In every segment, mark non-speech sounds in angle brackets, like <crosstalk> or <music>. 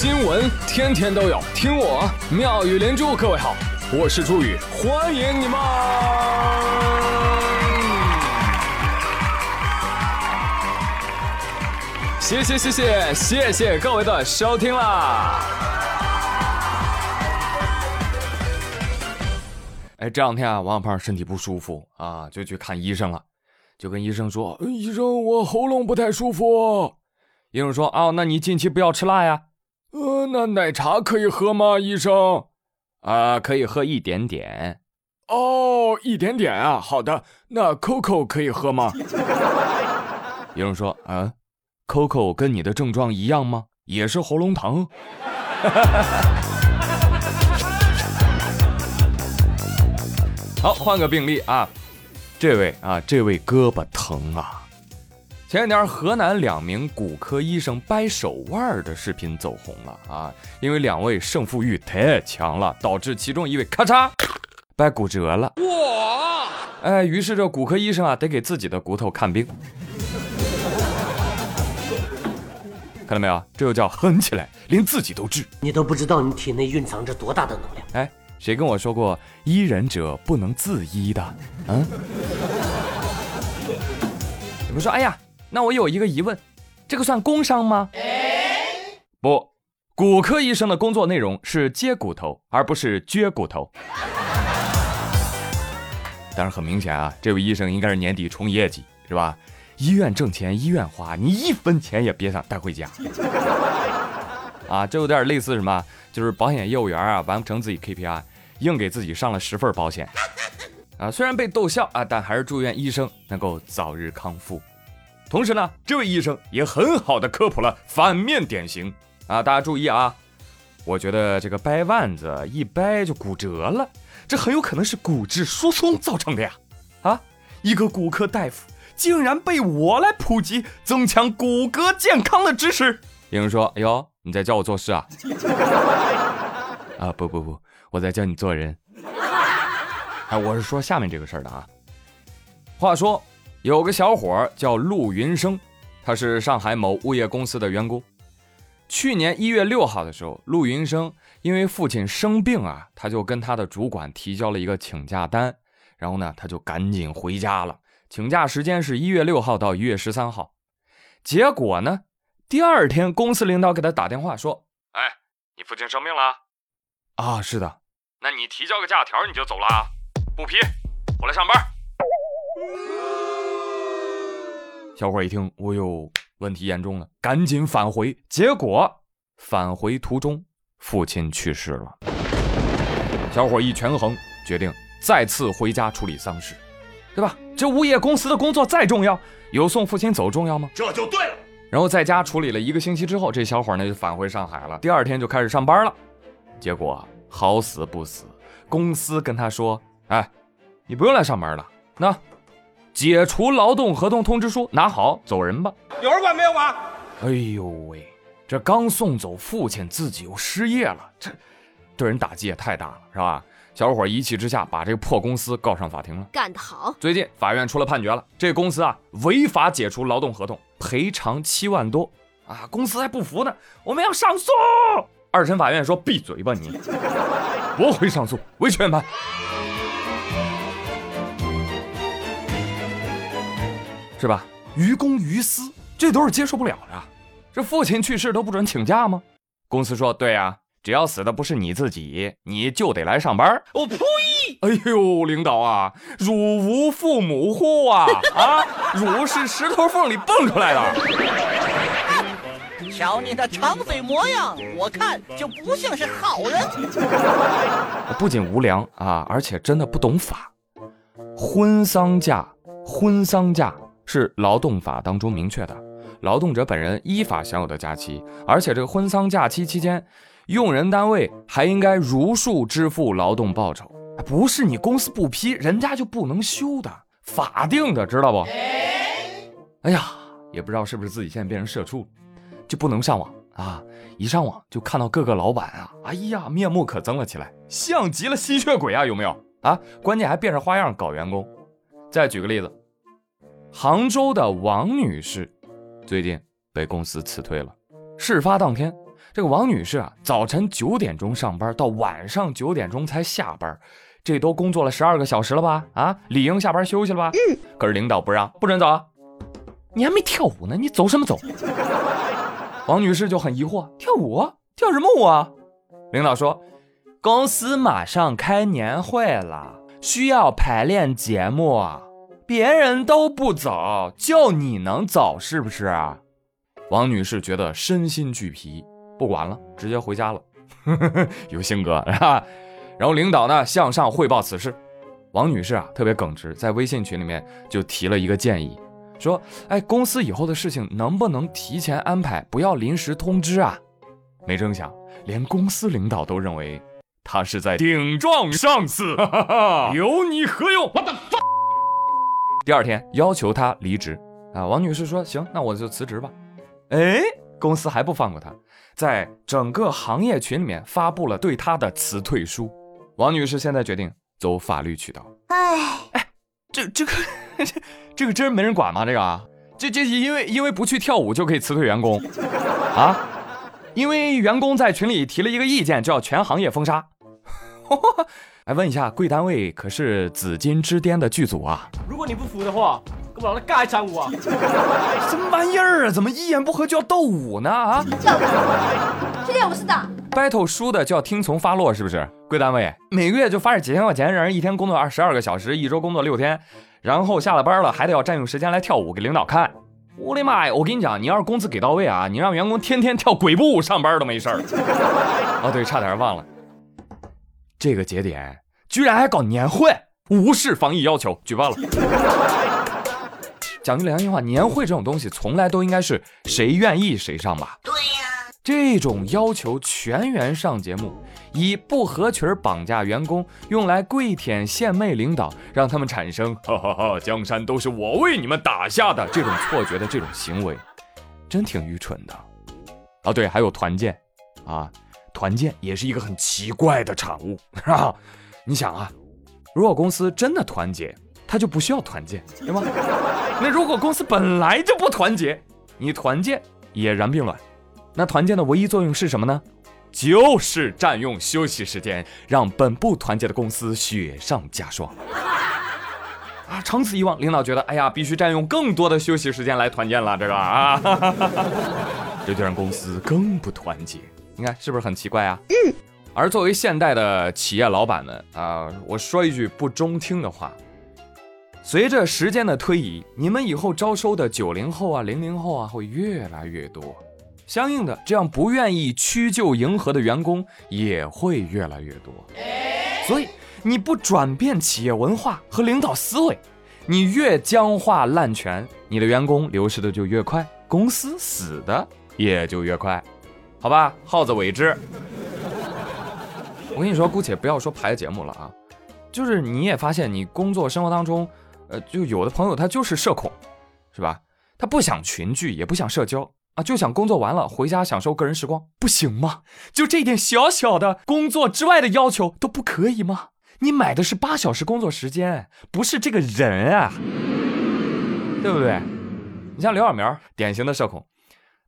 新闻天天都有，听我妙语连珠。各位好，我是朱宇，欢迎你们。谢谢谢谢谢谢各位的收听啦！哎，这两天啊，王小胖身体不舒服啊，就去看医生了，就跟医生说：“医生，我喉咙不太舒服。”医生说：“哦，那你近期不要吃辣呀。”呃，那奶茶可以喝吗，医生？啊，可以喝一点点。哦，一点点啊，好的。那 Coco 可以喝吗？医生说：“啊，Coco 跟你的症状一样吗？也是喉咙疼。<laughs> ”好，换个病例啊，这位啊，这位胳膊疼啊。前两天，河南两名骨科医生掰手腕的视频走红了啊！因为两位胜负欲太强了，导致其中一位咔嚓掰骨折了。哇！哎，于是这骨科医生啊，得给自己的骨头看病。看到没有？这又叫狠起来，连自己都治。你都不知道你体内蕴藏着多大的能量。哎，谁跟我说过医人者不能自医的？嗯？<laughs> 你们说，哎呀。那我有一个疑问，这个算工伤吗？不，骨科医生的工作内容是接骨头，而不是撅骨头。但是很明显啊，这位医生应该是年底冲业绩，是吧？医院挣钱，医院花，你一分钱也别想带回家。<laughs> 啊，这有点类似什么？就是保险业务员啊，完不成自己 KPI，硬给自己上了十份保险。啊，虽然被逗笑啊，但还是祝愿医生能够早日康复。同时呢，这位医生也很好的科普了反面典型啊！大家注意啊，我觉得这个掰腕子一掰就骨折了，这很有可能是骨质疏松造成的呀！啊，一个骨科大夫竟然被我来普及增强骨骼健康的知识。有人说：“哎呦，你在教我做事啊？” <laughs> 啊，不不不，我在教你做人。哎，我是说下面这个事儿的啊。话说。有个小伙叫陆云生，他是上海某物业公司的员工。去年一月六号的时候，陆云生因为父亲生病啊，他就跟他的主管提交了一个请假单，然后呢，他就赶紧回家了。请假时间是一月六号到一月十三号。结果呢，第二天公司领导给他打电话说：“哎，你父亲生病了？啊，是的。那你提交个假条你就走了？不批，回来上班。”小伙一听，哦呦，问题严重了，赶紧返回。结果返回途中，父亲去世了。小伙一权衡，决定再次回家处理丧事，对吧？这物业公司的工作再重要，有送父亲走重要吗？这就对了。然后在家处理了一个星期之后，这小伙呢就返回上海了。第二天就开始上班了。结果好死不死，公司跟他说：“哎，你不用来上班了。”那。解除劳动合同通知书，拿好，走人吧。有人管没有管？哎呦喂，这刚送走父亲，自己又失业了，这对人打击也太大了，是吧？小伙一气之下把这个破公司告上法庭了。干得好！最近法院出了判决了，这公司啊违法解除劳动合同，赔偿七万多啊！公司还不服呢，我们要上诉。二审法院说闭嘴吧你，<laughs> 驳回上诉，维权判。是吧？于公于私，这都是接受不了的。这父亲去世都不准请假吗？公司说对呀，只要死的不是你自己，你就得来上班。我呸！哎呦，领导啊，汝无父母乎啊？啊，汝是石头缝里蹦出来的。瞧你那长嘴模样，我看就不像是好人。不仅无良啊，而且真的不懂法。婚丧假，婚丧假。是劳动法当中明确的，劳动者本人依法享有的假期，而且这个婚丧假期期间，用人单位还应该如数支付劳动报酬，不是你公司不批，人家就不能休的，法定的，知道不？哎呀，也不知道是不是自己现在变成社畜，就不能上网啊？一上网就看到各个老板啊，哎呀，面目可憎了起来，像极了吸血鬼啊，有没有啊？关键还变着花样搞员工。再举个例子。杭州的王女士最近被公司辞退了。事发当天，这个王女士啊，早晨九点钟上班，到晚上九点钟才下班，这都工作了十二个小时了吧？啊，理应下班休息了吧？嗯。可是领导不让，不准走，你还没跳舞呢，你走什么走？<laughs> 王女士就很疑惑，跳舞？跳什么舞啊？领导说，公司马上开年会了，需要排练节目，别人都不走，就你能走是不是？王女士觉得身心俱疲。不管了，直接回家了。<laughs> 有性格 <laughs> 是吧？然后领导呢向上汇报此事，王女士啊特别耿直，在微信群里面就提了一个建议，说：“哎，公司以后的事情能不能提前安排，不要临时通知啊？”没成想，连公司领导都认为她是在顶撞上司，<laughs> 有你何用？我的发。第二天要求他离职啊，王女士说：“行，那我就辞职吧。”哎，公司还不放过他。在整个行业群里面发布了对他的辞退书，王女士现在决定走法律渠道。哎哎，这这个这这个真没人管吗？这个啊，这这因为因为不去跳舞就可以辞退员工啊？因为员工在群里提了一个意见，就要全行业封杀。<laughs> 来问一下，贵单位可是紫金之巅的剧组啊？如果你不服的话。跟我老来干一场舞啊！<laughs> 什么玩意儿啊？怎么一言不合就要斗舞呢？啊！叫他去练武室的。battle 输的就要听从发落，是不是？贵单位每个月就发这几千块钱，让人一天工作二十二个小时，一周工作六天，然后下了班了还得要占用时间来跳舞给领导看。我的妈呀！我跟你讲，你要是工资给到位啊，你让员工天天跳鬼步舞上班都没事儿。<laughs> 哦对，差点忘了，这个节点居然还搞年会，无视防疫要求，举报了。讲句良心话，年会这种东西从来都应该是谁愿意谁上吧？对呀，这种要求全员上节目，以不合群绑架员工，用来跪舔献媚领导，让他们产生哈哈哈，江山都是我为你们打下的这种错觉的这种行为，真挺愚蠢的。啊，对，还有团建啊，团建也是一个很奇怪的产物，<laughs> 是吧？你想啊，如果公司真的团结。他就不需要团建，对吗？<laughs> 那如果公司本来就不团结，你团建也然并卵。那团建的唯一作用是什么呢？就是占用休息时间，让本不团结的公司雪上加霜。<laughs> 啊，长此以往，领导觉得，哎呀，必须占用更多的休息时间来团建了，这个啊，这就让公司更不团结。你看是不是很奇怪啊？嗯。而作为现代的企业老板们啊，我说一句不中听的话。随着时间的推移，你们以后招收的九零后啊、零零后啊会越来越多，相应的，这样不愿意屈就迎合的员工也会越来越多。所以，你不转变企业文化和领导思维，你越僵化滥权，你的员工流失的就越快，公司死的也就越快，好吧？耗子尾汁。我跟你说，姑且不要说排节目了啊，就是你也发现，你工作生活当中。呃，就有的朋友他就是社恐，是吧？他不想群聚，也不想社交啊，就想工作完了回家享受个人时光，不行吗？就这点小小的工作之外的要求都不可以吗？你买的是八小时工作时间，不是这个人啊，对不对？你像刘小苗，典型的社恐，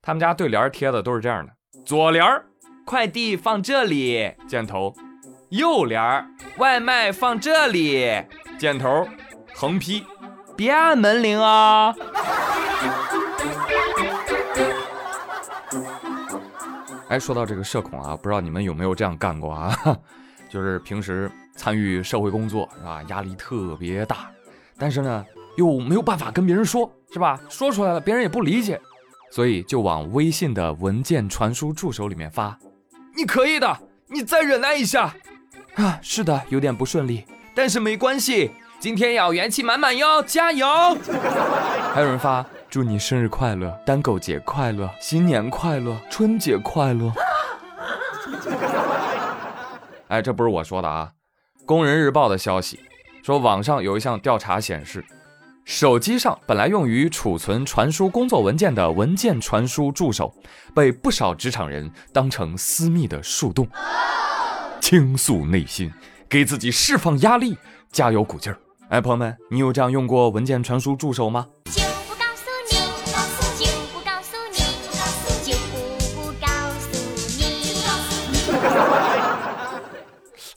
他们家对联贴的都是这样的：左联儿，快递放这里，箭头；右联儿，外卖放这里，箭头。横批，别按门铃啊！哎，说到这个社恐啊，不知道你们有没有这样干过啊？<laughs> 就是平时参与社会工作是吧，压力特别大，但是呢又没有办法跟别人说，是吧？说出来了别人也不理解，所以就往微信的文件传输助手里面发：“你可以的，你再忍耐一下。”啊，是的，有点不顺利，但是没关系。今天要元气满满哟，加油！<laughs> 还有人发祝你生日快乐、单狗节快乐、新年快乐、春节快乐。<laughs> 哎，这不是我说的啊，《工人日报》的消息说，网上有一项调查显示，手机上本来用于储存、传输工作文件的文件传输助手，被不少职场人当成私密的树洞，倾诉内心，给自己释放压力，加油鼓劲儿。哎，朋友们，你有这样用过文件传输助手吗？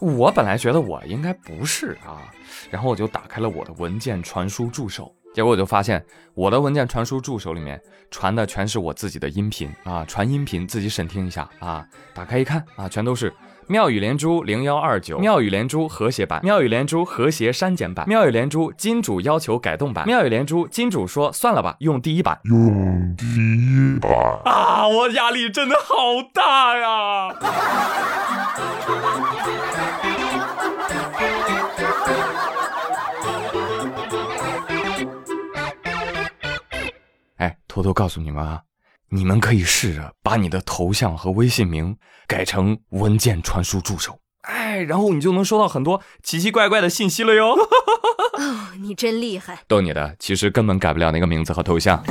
我本来觉得我应该不是啊，然后我就打开了我的文件传输助手，结果我就发现我的文件传输助手里面传的全是我自己的音频啊，传音频自己审听一下啊，打开一看啊，全都是。妙语连珠零幺二九，妙语连珠和谐版，妙语连珠和谐删减版，妙语连珠金主要求改动版，妙语连珠金主说算了吧，用第一版，用第一版啊！我压力真的好大呀！哎，偷偷告诉你们啊。你们可以试着把你的头像和微信名改成文件传输助手，哎，然后你就能收到很多奇奇怪怪的信息了哟。<laughs> 哦，你真厉害！逗你的，其实根本改不了那个名字和头像。